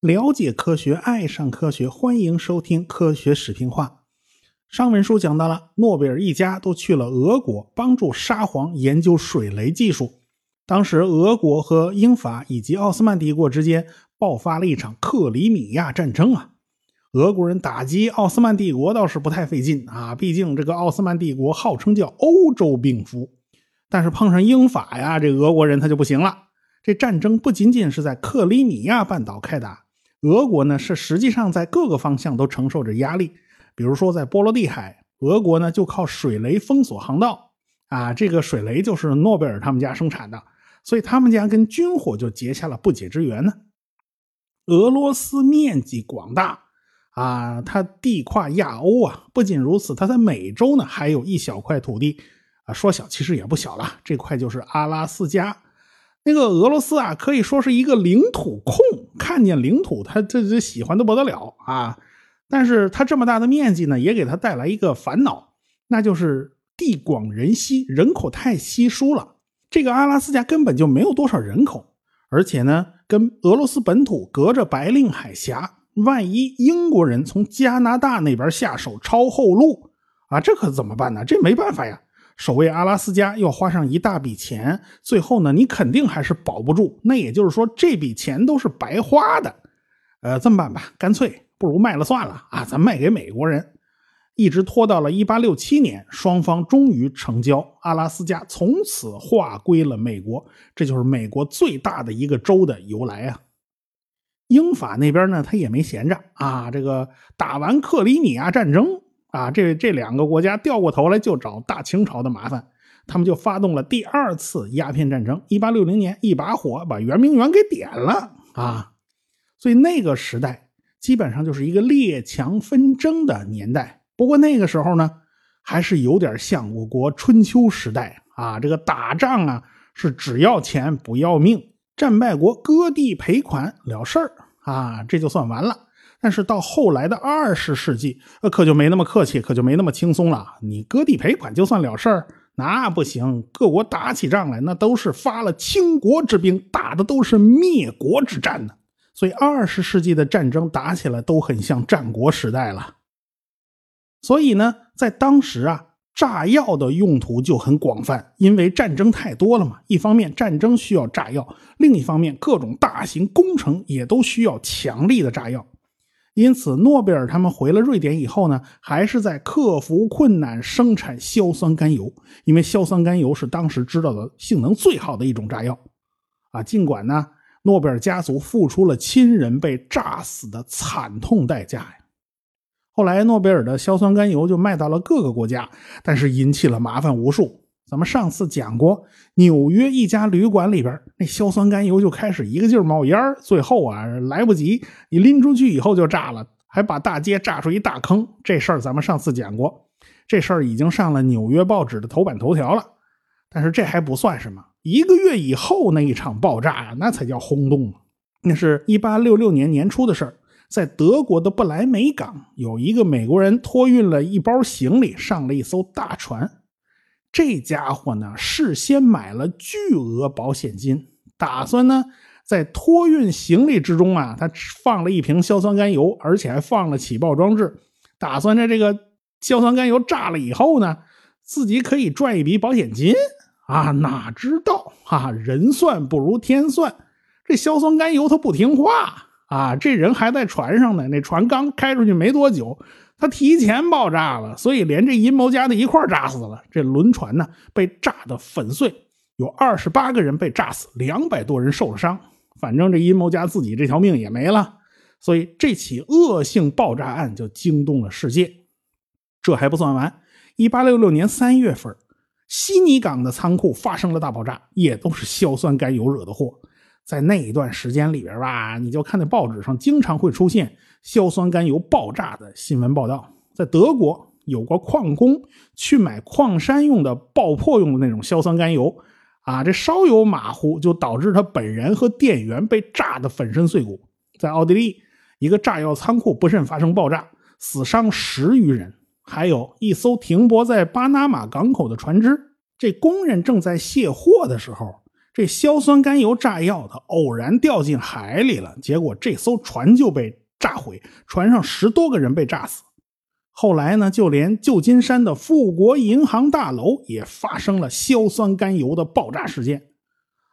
了解科学，爱上科学，欢迎收听《科学史评话》。上文书讲到了，诺贝尔一家都去了俄国，帮助沙皇研究水雷技术。当时，俄国和英法以及奥斯曼帝国之间爆发了一场克里米亚战争啊。俄国人打击奥斯曼帝国倒是不太费劲啊，毕竟这个奥斯曼帝国号称叫欧洲病夫。但是碰上英法呀，这俄国人他就不行了。这战争不仅仅是在克里米亚半岛开打。俄国呢是实际上在各个方向都承受着压力，比如说在波罗的海，俄国呢就靠水雷封锁航道，啊，这个水雷就是诺贝尔他们家生产的，所以他们家跟军火就结下了不解之缘呢。俄罗斯面积广大，啊，它地跨亚欧啊，不仅如此，它在美洲呢还有一小块土地，说小其实也不小了，这块就是阿拉斯加。那个俄罗斯啊，可以说是一个领土控，看见领土他这这喜欢的不得了啊！但是他这么大的面积呢，也给他带来一个烦恼，那就是地广人稀，人口太稀疏了。这个阿拉斯加根本就没有多少人口，而且呢，跟俄罗斯本土隔着白令海峡，万一英国人从加拿大那边下手抄后路啊，这可怎么办呢？这没办法呀。守卫阿拉斯加要花上一大笔钱，最后呢，你肯定还是保不住。那也就是说，这笔钱都是白花的。呃，这么办吧，干脆不如卖了算了啊！咱卖给美国人，一直拖到了1867年，双方终于成交，阿拉斯加从此划归了美国。这就是美国最大的一个州的由来啊。英法那边呢，他也没闲着啊，这个打完克里米亚战争。啊，这这两个国家掉过头来就找大清朝的麻烦，他们就发动了第二次鸦片战争。一八六零年，一把火把圆明园给点了啊！所以那个时代基本上就是一个列强纷争的年代。不过那个时候呢，还是有点像我国春秋时代啊，这个打仗啊是只要钱不要命，战败国割地赔款了事儿啊，这就算完了。但是到后来的二十世纪，呃，可就没那么客气，可就没那么轻松了。你割地赔款就算了事儿，那不行。各国打起仗来，那都是发了倾国之兵，打的都是灭国之战呢。所以二十世纪的战争打起来都很像战国时代了。所以呢，在当时啊，炸药的用途就很广泛，因为战争太多了嘛。一方面战争需要炸药，另一方面各种大型工程也都需要强力的炸药。因此，诺贝尔他们回了瑞典以后呢，还是在克服困难生产硝酸甘油，因为硝酸甘油是当时知道的性能最好的一种炸药。啊，尽管呢，诺贝尔家族付出了亲人被炸死的惨痛代价呀。后来，诺贝尔的硝酸甘油就卖到了各个国家，但是引起了麻烦无数。咱们上次讲过，纽约一家旅馆里边那硝酸甘油就开始一个劲儿冒烟最后啊来不及，你拎出去以后就炸了，还把大街炸出一大坑。这事儿咱们上次讲过，这事儿已经上了纽约报纸的头版头条了。但是这还不算什么，一个月以后那一场爆炸呀，那才叫轰动那是一八六六年年初的事儿，在德国的不来梅港，有一个美国人托运了一包行李上了一艘大船。这家伙呢，事先买了巨额保险金，打算呢在托运行李之中啊，他放了一瓶硝酸甘油，而且还放了起爆装置，打算在这个硝酸甘油炸了以后呢，自己可以赚一笔保险金啊！哪知道啊，人算不如天算，这硝酸甘油它不听话啊！这人还在船上呢，那船刚开出去没多久。他提前爆炸了，所以连这阴谋家的一块炸死了。这轮船呢被炸得粉碎，有二十八个人被炸死，两百多人受了伤。反正这阴谋家自己这条命也没了。所以这起恶性爆炸案就惊动了世界。这还不算完，一八六六年三月份，悉尼港的仓库发生了大爆炸，也都是硝酸甘油惹的祸。在那一段时间里边吧，你就看那报纸上经常会出现硝酸甘油爆炸的新闻报道。在德国，有个矿工去买矿山用的爆破用的那种硝酸甘油，啊，这稍有马虎就导致他本人和店员被炸得粉身碎骨。在奥地利，一个炸药仓库不慎发生爆炸，死伤十余人，还有一艘停泊在巴拿马港口的船只。这工人正在卸货的时候，这硝酸甘油炸药它偶然掉进海里了，结果这艘船就被炸毁，船上十多个人被炸死。后来呢，就连旧金山的富国银行大楼也发生了硝酸甘油的爆炸事件。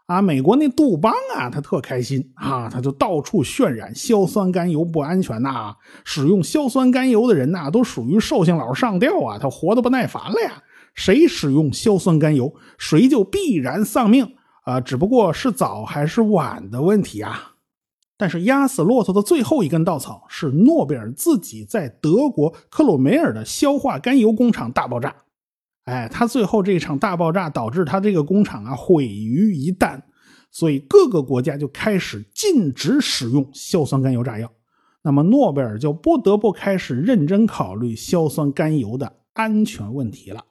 啊，美国那杜邦啊，他特开心啊，他就到处渲染硝酸甘油不安全呐，使用硝酸甘油的人呐，都属于寿星佬上吊啊，他活得不耐烦了呀。谁使用硝酸甘油，谁就必然丧命啊，只不过是早还是晚的问题啊。但是压死骆驼的最后一根稻草是诺贝尔自己在德国克鲁梅尔的硝化甘油工厂大爆炸。哎，他最后这场大爆炸导致他这个工厂啊毁于一旦，所以各个国家就开始禁止使用硝酸甘油炸药。那么诺贝尔就不得不开始认真考虑硝酸甘油的安全问题了。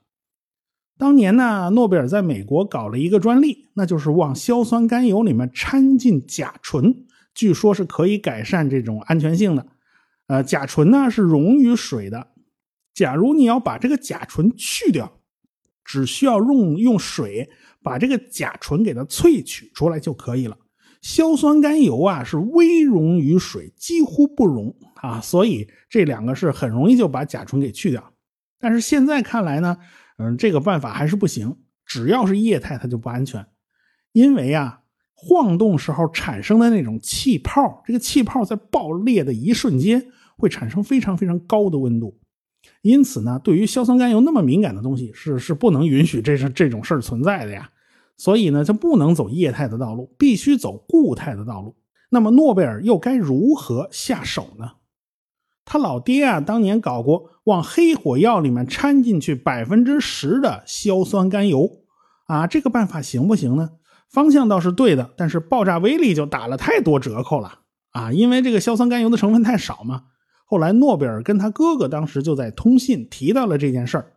当年呢，诺贝尔在美国搞了一个专利，那就是往硝酸甘油里面掺进甲醇，据说是可以改善这种安全性的。呃，甲醇呢是溶于水的，假如你要把这个甲醇去掉。只需要用用水把这个甲醇给它萃取出来就可以了。硝酸甘油啊是微溶于水，几乎不溶啊，所以这两个是很容易就把甲醇给去掉。但是现在看来呢，嗯，这个办法还是不行。只要是液态，它就不安全，因为啊，晃动时候产生的那种气泡，这个气泡在爆裂的一瞬间会产生非常非常高的温度。因此呢，对于硝酸甘油那么敏感的东西，是 是不能允许这是这种事儿存在的呀。所以呢，就不能走液态的道路，必须走固态的道路。那么诺贝尔又该如何下手呢？他老爹啊，当年搞过往黑火药里面掺进去百分之十的硝酸甘油啊，这个办法行不行呢？方向倒是对的，但是爆炸威力就打了太多折扣了啊，因为这个硝酸甘油的成分太少嘛。后来，诺贝尔跟他哥哥当时就在通信提到了这件事儿。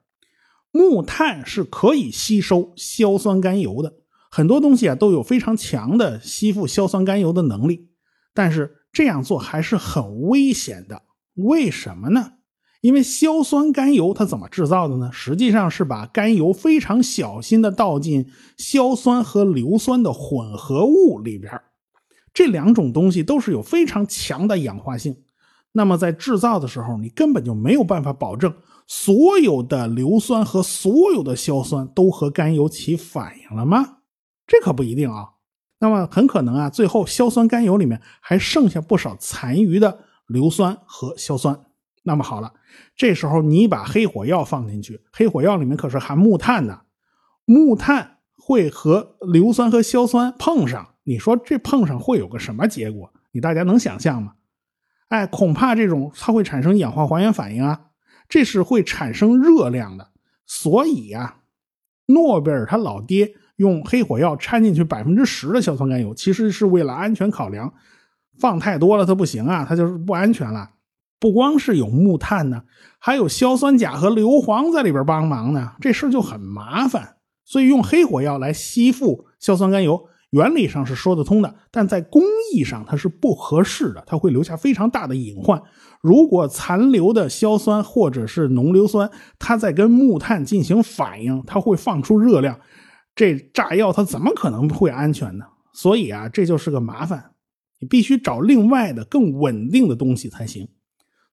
木炭是可以吸收硝酸甘油的，很多东西啊都有非常强的吸附硝酸甘油的能力。但是这样做还是很危险的。为什么呢？因为硝酸甘油它怎么制造的呢？实际上是把甘油非常小心的倒进硝酸和硫酸的混合物里边这两种东西都是有非常强的氧化性。那么在制造的时候，你根本就没有办法保证所有的硫酸和所有的硝酸都和甘油起反应了吗？这可不一定啊。那么很可能啊，最后硝酸甘油里面还剩下不少残余的硫酸和硝酸。那么好了，这时候你把黑火药放进去，黑火药里面可是含木炭的，木炭会和硫酸和硝酸碰上，你说这碰上会有个什么结果？你大家能想象吗？哎，恐怕这种它会产生氧化还原反应啊，这是会产生热量的。所以呀，诺贝尔他老爹用黑火药掺进去百分之十的硝酸甘油，其实是为了安全考量。放太多了它不行啊，它就是不安全了。不光是有木炭呢，还有硝酸钾和硫磺在里边帮忙呢，这事就很麻烦。所以用黑火药来吸附硝酸甘油。原理上是说得通的，但在工艺上它是不合适的，它会留下非常大的隐患。如果残留的硝酸或者是浓硫酸，它在跟木炭进行反应，它会放出热量，这炸药它怎么可能会安全呢？所以啊，这就是个麻烦，你必须找另外的更稳定的东西才行。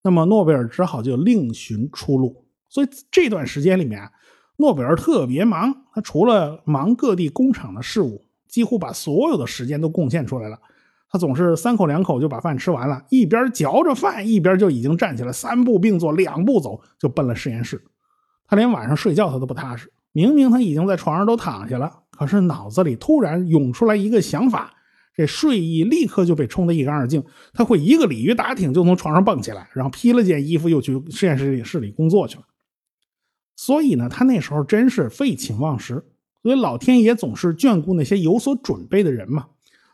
那么诺贝尔只好就另寻出路。所以这段时间里面，啊诺贝尔特别忙，他除了忙各地工厂的事务。几乎把所有的时间都贡献出来了，他总是三口两口就把饭吃完了，一边嚼着饭，一边就已经站起来，三步并作两步走，就奔了实验室。他连晚上睡觉他都不踏实，明明他已经在床上都躺下了，可是脑子里突然涌出来一个想法，这睡意立刻就被冲得一干二净。他会一个鲤鱼打挺就从床上蹦起来，然后披了件衣服又去实验室里室里工作去了。所以呢，他那时候真是废寝忘食。所以老天爷总是眷顾那些有所准备的人嘛。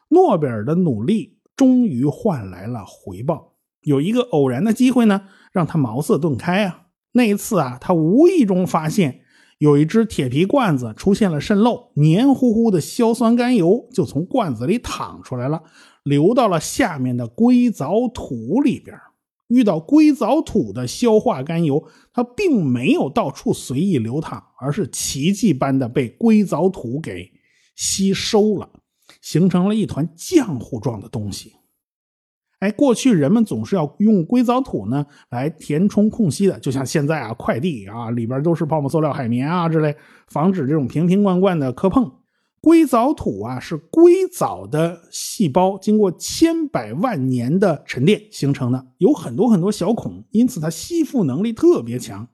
诺贝尔的努力终于换来了回报。有一个偶然的机会呢，让他茅塞顿开啊。那一次啊，他无意中发现有一只铁皮罐子出现了渗漏，黏糊糊的硝酸甘油就从罐子里淌出来了，流到了下面的硅藻土里边。遇到硅藻土的硝化甘油，它并没有到处随意流淌，而是奇迹般的被硅藻土给吸收了，形成了一团浆糊状的东西。哎，过去人们总是要用硅藻土呢来填充空隙的，就像现在啊，快递啊里边都是泡沫塑料、海绵啊之类，防止这种瓶瓶罐罐的磕碰。硅藻土啊是硅藻的细胞经过千百万年的沉淀形成的，有很多很多小孔，因此它吸附能力特别强。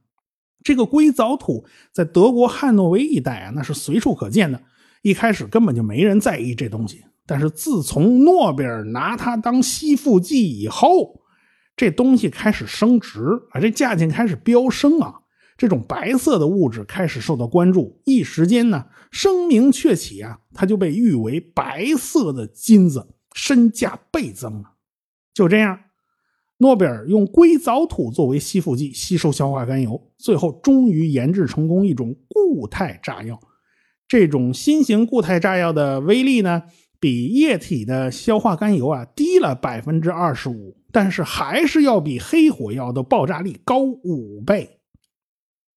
这个硅藻土在德国汉诺威一带啊，那是随处可见的。一开始根本就没人在意这东西。但是自从诺贝尔拿它当吸附剂以后，这东西开始升值啊，这价钱开始飙升啊，这种白色的物质开始受到关注，一时间呢声名鹊起啊，它就被誉为白色的金子，身价倍增了。就这样，诺贝尔用硅藻土作为吸附剂吸收硝化甘油，最后终于研制成功一种固态炸药。这种新型固态炸药的威力呢？比液体的硝化甘油啊低了百分之二十五，但是还是要比黑火药的爆炸力高五倍。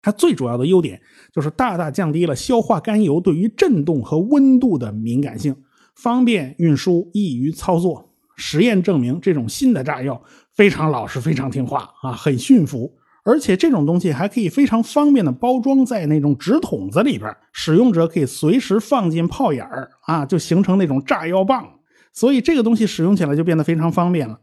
它最主要的优点就是大大降低了硝化甘油对于震动和温度的敏感性，方便运输，易于操作。实验证明，这种新的炸药非常老实，非常听话啊，很驯服。而且这种东西还可以非常方便的包装在那种纸筒子里边，使用者可以随时放进炮眼儿啊，就形成那种炸药棒。所以这个东西使用起来就变得非常方便了。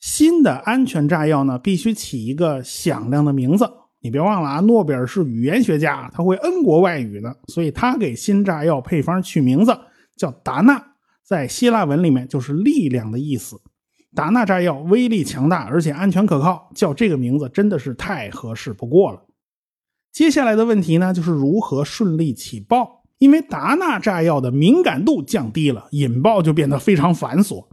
新的安全炸药呢，必须起一个响亮的名字。你别忘了啊，诺贝尔是语言学家，他会 N 国外语的，所以他给新炸药配方取名字叫达纳，在希腊文里面就是力量的意思。达纳炸药威力强大，而且安全可靠，叫这个名字真的是太合适不过了。接下来的问题呢，就是如何顺利起爆？因为达纳炸药的敏感度降低了，引爆就变得非常繁琐。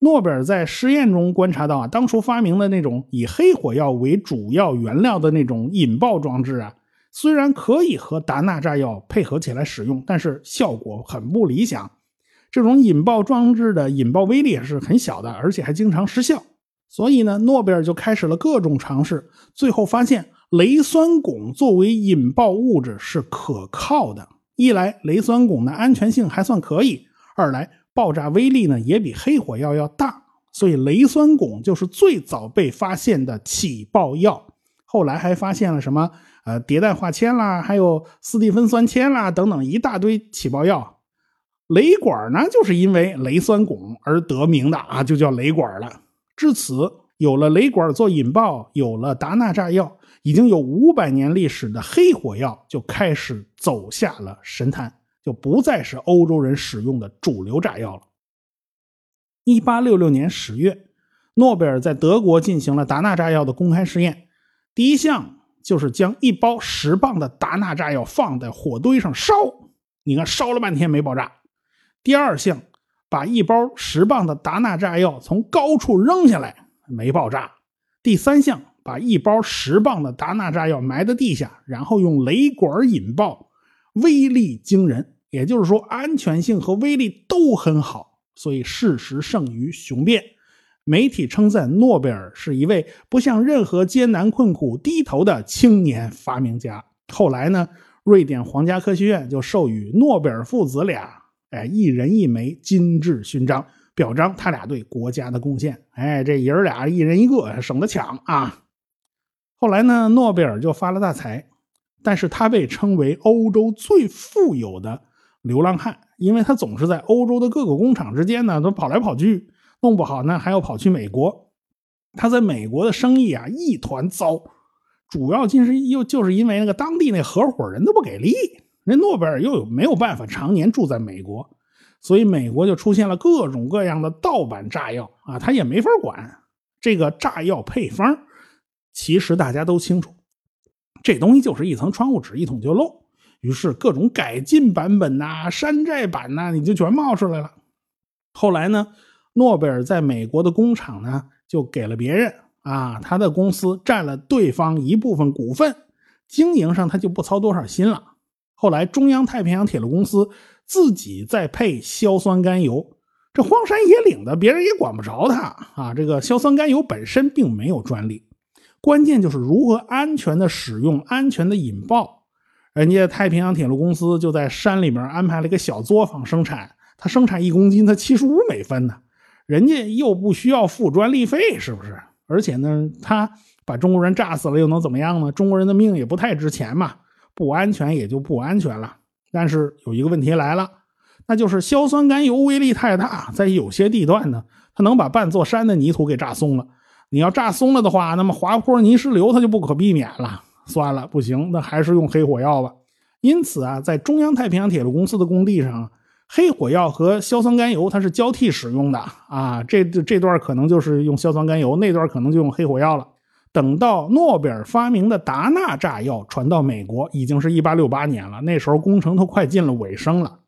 诺贝尔在实验中观察到啊，当初发明的那种以黑火药为主要原料的那种引爆装置啊，虽然可以和达纳炸药配合起来使用，但是效果很不理想。这种引爆装置的引爆威力是很小的，而且还经常失效。所以呢，诺贝尔就开始了各种尝试，最后发现雷酸汞作为引爆物质是可靠的。一来，雷酸汞的安全性还算可以；二来，爆炸威力呢也比黑火药要大。所以，雷酸汞就是最早被发现的起爆药。后来还发现了什么？呃，迭代化铅啦，还有斯蒂芬酸铅啦，等等一大堆起爆药。雷管呢，就是因为雷酸汞而得名的啊，就叫雷管了。至此，有了雷管做引爆，有了达纳炸药，已经有五百年历史的黑火药就开始走下了神坛，就不再是欧洲人使用的主流炸药了。一八六六年十月，诺贝尔在德国进行了达纳炸药的公开试验，第一项就是将一包十磅的达纳炸药放在火堆上烧，你看烧了半天没爆炸。第二项，把一包十磅的达纳炸药从高处扔下来，没爆炸。第三项，把一包十磅的达纳炸药埋在地下，然后用雷管引爆，威力惊人。也就是说，安全性和威力都很好，所以事实胜于雄辩。媒体称赞诺贝尔是一位不向任何艰难困苦低头的青年发明家。后来呢，瑞典皇家科学院就授予诺贝尔父子俩。哎，一人一枚金质勋章，表彰他俩对国家的贡献。哎，这爷儿俩一人一个，省得抢啊。后来呢，诺贝尔就发了大财，但是他被称为欧洲最富有的流浪汉，因为他总是在欧洲的各个工厂之间呢，都跑来跑去，弄不好呢还要跑去美国。他在美国的生意啊一团糟，主要就是又就是因为那个当地那合伙人都不给力。那诺贝尔又有没有办法常年住在美国，所以美国就出现了各种各样的盗版炸药啊，他也没法管这个炸药配方。其实大家都清楚，这东西就是一层窗户纸，一捅就漏。于是各种改进版本呐、山寨版呐，你就全冒出来了。后来呢，诺贝尔在美国的工厂呢，就给了别人啊，他的公司占了对方一部分股份，经营上他就不操多少心了。后来，中央太平洋铁路公司自己再配硝酸甘油，这荒山野岭的，别人也管不着他啊。这个硝酸甘油本身并没有专利，关键就是如何安全的使用、安全的引爆。人家太平洋铁路公司就在山里面安排了一个小作坊生产，它生产一公斤才七十五美分呢，人家又不需要付专利费，是不是？而且呢，他把中国人炸死了又能怎么样呢？中国人的命也不太值钱嘛，不安全也就不安全了。但是有一个问题来了。那就是硝酸甘油威力太大，在有些地段呢，它能把半座山的泥土给炸松了。你要炸松了的话，那么滑坡泥石流它就不可避免了。算了，不行，那还是用黑火药吧。因此啊，在中央太平洋铁路公司的工地上，黑火药和硝酸甘油它是交替使用的啊。这这段可能就是用硝酸甘油，那段可能就用黑火药了。等到诺贝尔发明的达纳炸药传到美国，已经是一八六八年了，那时候工程都快进了尾声了。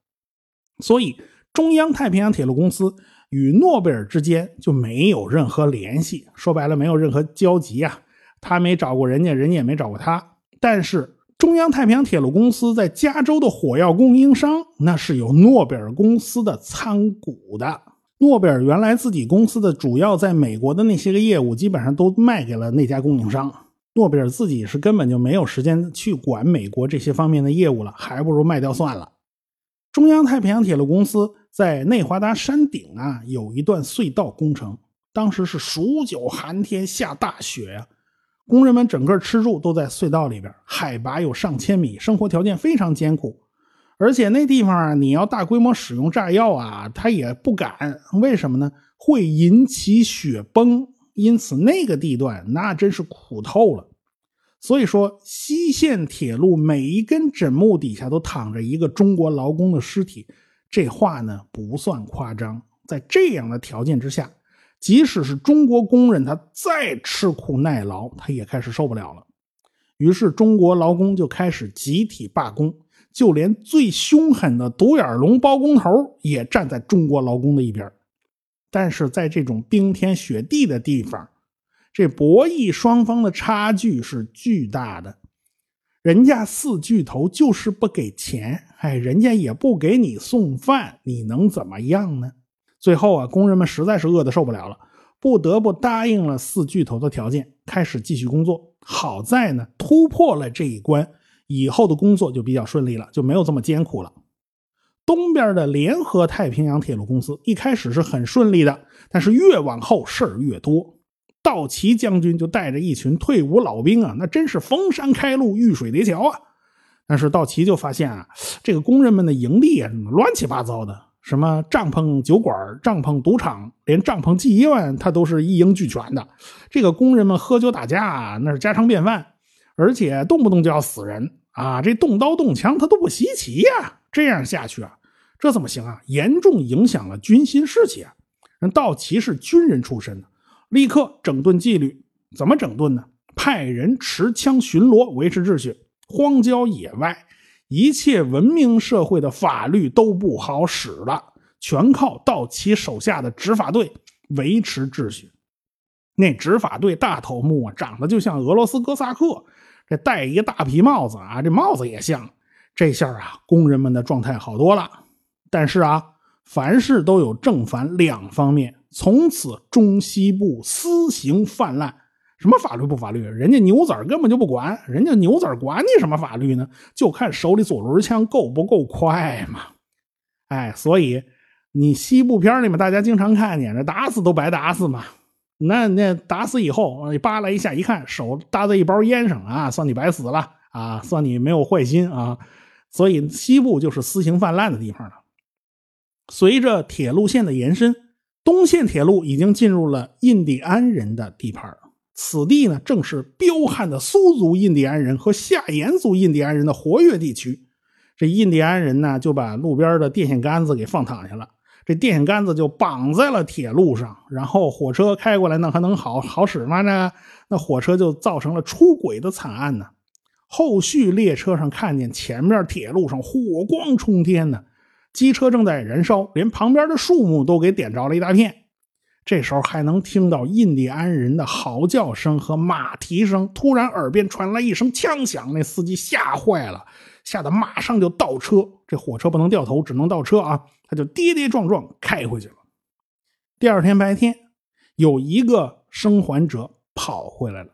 所以，中央太平洋铁路公司与诺贝尔之间就没有任何联系，说白了，没有任何交集啊。他没找过人家，人家也没找过他。但是，中央太平洋铁路公司在加州的火药供应商，那是有诺贝尔公司的参股的。诺贝尔原来自己公司的主要在美国的那些个业务，基本上都卖给了那家供应商。诺贝尔自己是根本就没有时间去管美国这些方面的业务了，还不如卖掉算了。中央太平洋铁路公司在内华达山顶啊，有一段隧道工程。当时是数九寒天，下大雪呀，工人们整个吃住都在隧道里边，海拔有上千米，生活条件非常艰苦。而且那地方啊，你要大规模使用炸药啊，他也不敢。为什么呢？会引起雪崩。因此，那个地段那真是苦透了。所以说，西线铁路每一根枕木底下都躺着一个中国劳工的尸体，这话呢不算夸张。在这样的条件之下，即使是中国工人，他再吃苦耐劳，他也开始受不了了。于是，中国劳工就开始集体罢工，就连最凶狠的独眼龙包工头也站在中国劳工的一边。但是在这种冰天雪地的地方，这博弈双方的差距是巨大的，人家四巨头就是不给钱，哎，人家也不给你送饭，你能怎么样呢？最后啊，工人们实在是饿得受不了了，不得不答应了四巨头的条件，开始继续工作。好在呢，突破了这一关，以后的工作就比较顺利了，就没有这么艰苦了。东边的联合太平洋铁路公司一开始是很顺利的，但是越往后事儿越多。道奇将军就带着一群退伍老兵啊，那真是逢山开路，遇水叠桥啊。但是道奇就发现啊，这个工人们的营地啊，乱七八糟的，什么帐篷酒馆、帐篷赌场，连帐篷妓院，他都是一应俱全的。这个工人们喝酒打架，那是家常便饭，而且动不动就要死人啊，这动刀动枪他都不稀奇呀。这样下去啊，这怎么行啊？严重影响了军心士气啊。人道奇是军人出身的。立刻整顿纪律，怎么整顿呢？派人持枪巡逻，维持秩序。荒郊野外，一切文明社会的法律都不好使了，全靠道奇手下的执法队维持秩序。那执法队大头目，长得就像俄罗斯哥萨克，这戴一大皮帽子啊，这帽子也像。这下啊，工人们的状态好多了。但是啊，凡事都有正反两方面。从此中西部私刑泛滥，什么法律不法律？人家牛仔根本就不管，人家牛仔管你什么法律呢？就看手里左轮枪够不够快嘛。哎，所以你西部片里面大家经常看见，这打死都白打死嘛。那那打死以后，扒拉一下一看，手搭在一包烟上啊，算你白死了啊，算你没有坏心啊。所以西部就是私刑泛滥的地方了。随着铁路线的延伸。东线铁路已经进入了印第安人的地盘，此地呢正是彪悍的苏族印第安人和夏延族印第安人的活跃地区。这印第安人呢就把路边的电线杆子给放躺下了，这电线杆子就绑在了铁路上，然后火车开过来，那还能好好使吗？呢？那火车就造成了出轨的惨案呢。后续列车上看见前面铁路上火光冲天呢。机车正在燃烧，连旁边的树木都给点着了一大片。这时候还能听到印第安人的嚎叫声和马蹄声。突然，耳边传来一声枪响，那司机吓坏了，吓得马上就倒车。这火车不能掉头，只能倒车啊！他就跌跌撞撞开回去了。第二天白天，有一个生还者跑回来了，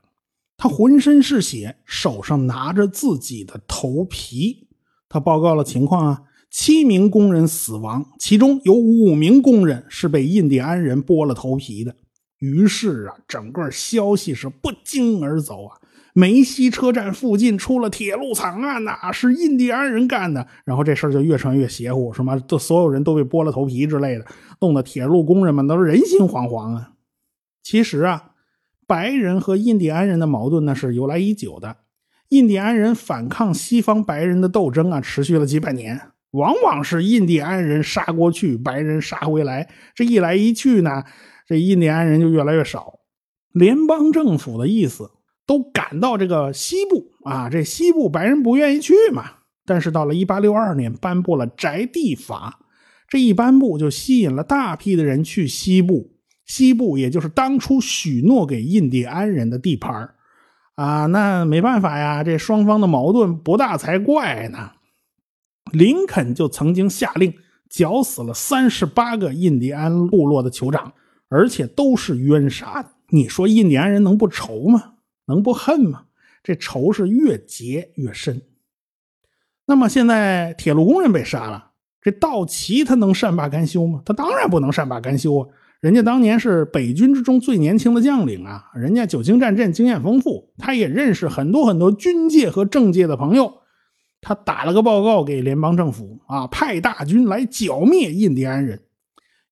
他浑身是血，手上拿着自己的头皮。他报告了情况啊，七名工人死亡，其中有五名工人是被印第安人剥了头皮的。于是啊，整个消息是不胫而走啊。梅西车站附近出了铁路惨案呐，是印第安人干的。然后这事儿就越传越邪乎，什么都所有人都被剥了头皮之类的，弄得铁路工人们都是人心惶惶啊。其实啊，白人和印第安人的矛盾呢是由来已久的。印第安人反抗西方白人的斗争啊，持续了几百年，往往是印第安人杀过去，白人杀回来，这一来一去呢，这印第安人就越来越少。联邦政府的意思。都赶到这个西部啊，这西部白人不愿意去嘛。但是到了1862年，颁布了宅地法，这一颁布就吸引了大批的人去西部。西部也就是当初许诺给印第安人的地盘啊。那没办法呀，这双方的矛盾不大才怪呢。林肯就曾经下令绞死了三十八个印第安部落的酋长，而且都是冤杀的。你说印第安人能不愁吗？能不恨吗？这仇是越结越深。那么现在铁路工人被杀了，这道奇他能善罢甘休吗？他当然不能善罢甘休啊！人家当年是北军之中最年轻的将领啊，人家久经战阵，经验丰富，他也认识很多很多军界和政界的朋友。他打了个报告给联邦政府啊，派大军来剿灭印第安人。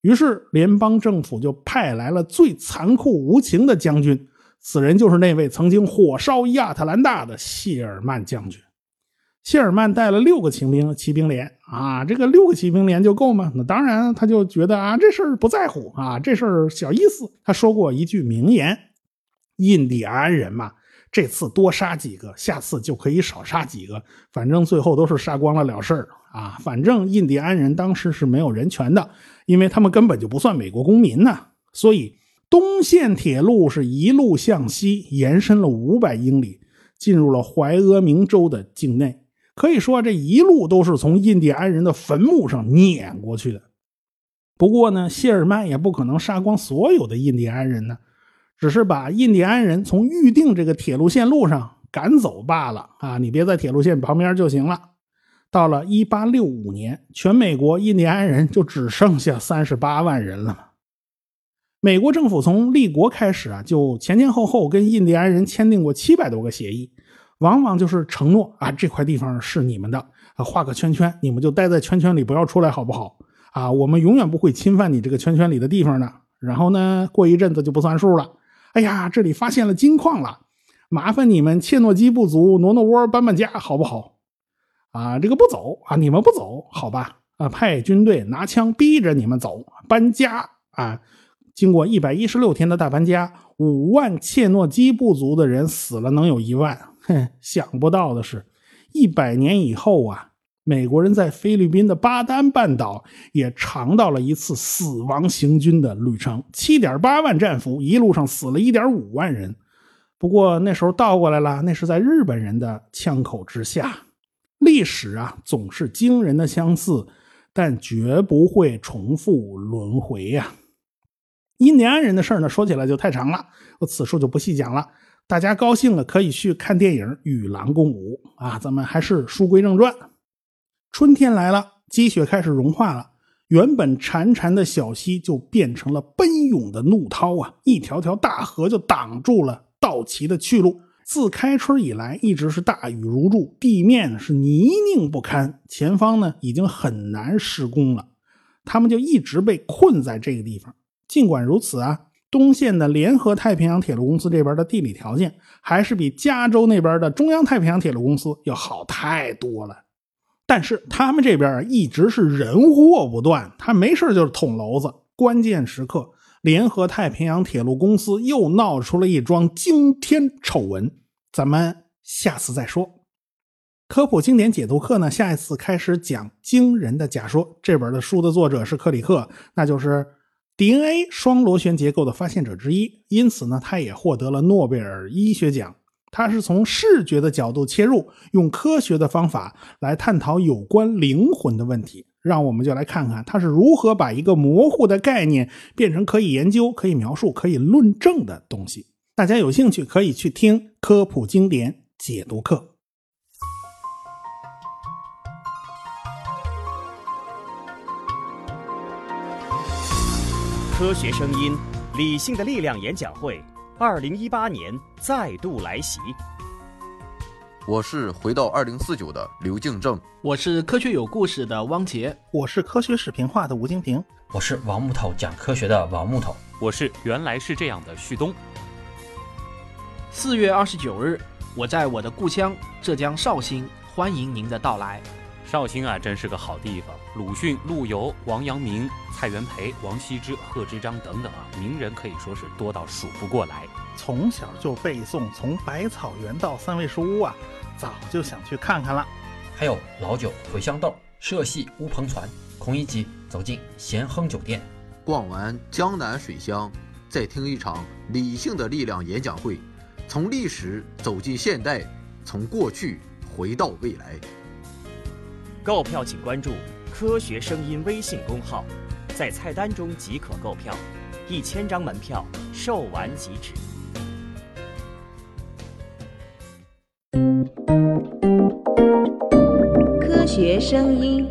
于是联邦政府就派来了最残酷无情的将军。此人就是那位曾经火烧亚特兰大的谢尔曼将军。谢尔曼带了六个骑兵骑兵连啊，这个六个骑兵连就够吗？那当然，他就觉得啊，这事儿不在乎啊，这事儿小意思。他说过一句名言：“印第安人嘛，这次多杀几个，下次就可以少杀几个，反正最后都是杀光了了事儿啊。反正印第安人当时是没有人权的，因为他们根本就不算美国公民呢，所以。”东线铁路是一路向西延伸了五百英里，进入了怀俄明州的境内。可以说，这一路都是从印第安人的坟墓上碾过去的。不过呢，谢尔曼也不可能杀光所有的印第安人呢，只是把印第安人从预定这个铁路线路上赶走罢了。啊，你别在铁路线旁边就行了。到了一八六五年，全美国印第安人就只剩下三十八万人了。美国政府从立国开始啊，就前前后后跟印第安人签订过七百多个协议，往往就是承诺啊，这块地方是你们的啊，画个圈圈，你们就待在圈圈里，不要出来，好不好？啊，我们永远不会侵犯你这个圈圈里的地方的。然后呢，过一阵子就不算数了。哎呀，这里发现了金矿了，麻烦你们切诺基部族挪挪窝，搬搬家，好不好？啊，这个不走啊，你们不走，好吧？啊，派军队拿枪逼着你们走，搬家啊。经过一百一十六天的大搬家，五万切诺基部族的人死了，能有一万。哼，想不到的是，一百年以后啊，美国人在菲律宾的巴丹半岛也尝到了一次死亡行军的旅程。七点八万战俘一路上死了一点五万人。不过那时候倒过来了，那是在日本人的枪口之下。历史啊，总是惊人的相似，但绝不会重复轮回呀。印第安人的事儿呢，说起来就太长了，我此处就不细讲了。大家高兴了可以去看电影《与狼共舞》啊。咱们还是书归正传。春天来了，积雪开始融化了，原本潺潺的小溪就变成了奔涌的怒涛啊！一条条大河就挡住了道奇的去路。自开春以来，一直是大雨如注，地面是泥泞不堪，前方呢已经很难施工了，他们就一直被困在这个地方。尽管如此啊，东线的联合太平洋铁路公司这边的地理条件还是比加州那边的中央太平洋铁路公司要好太多了。但是他们这边一直是人祸不断，他没事就是捅娄子。关键时刻，联合太平洋铁路公司又闹出了一桩惊天丑闻。咱们下次再说。科普经典解读课呢，下一次开始讲惊人的假说。这本的书的作者是克里克，那就是。DNA 双螺旋结构的发现者之一，因此呢，他也获得了诺贝尔医学奖。他是从视觉的角度切入，用科学的方法来探讨有关灵魂的问题。让我们就来看看他是如何把一个模糊的概念变成可以研究、可以描述、可以论证的东西。大家有兴趣可以去听科普经典解读课。科学声音，理性的力量演讲会，二零一八年再度来袭。我是回到二零四九的刘敬正，我是科学有故事的汪杰，我是科学视频化的吴金平，我是王木头讲科学的王木头，我是原来是这样的旭东。四月二十九日，我在我的故乡浙江绍兴，欢迎您的到来。绍兴啊，真是个好地方。鲁迅、陆游、王阳明、蔡元培、王羲之、贺知章等等啊，名人可以说是多到数不过来。从小就背诵，从百草园到三味书屋啊，早就想去看看了。还有老酒、茴香豆、社戏、乌篷船，孔乙己走进咸亨酒店，逛完江南水乡，再听一场理性的力量演讲会，从历史走进现代，从过去回到未来。购票请关注“科学声音”微信公号，在菜单中即可购票，一千张门票售完即止。科学声音。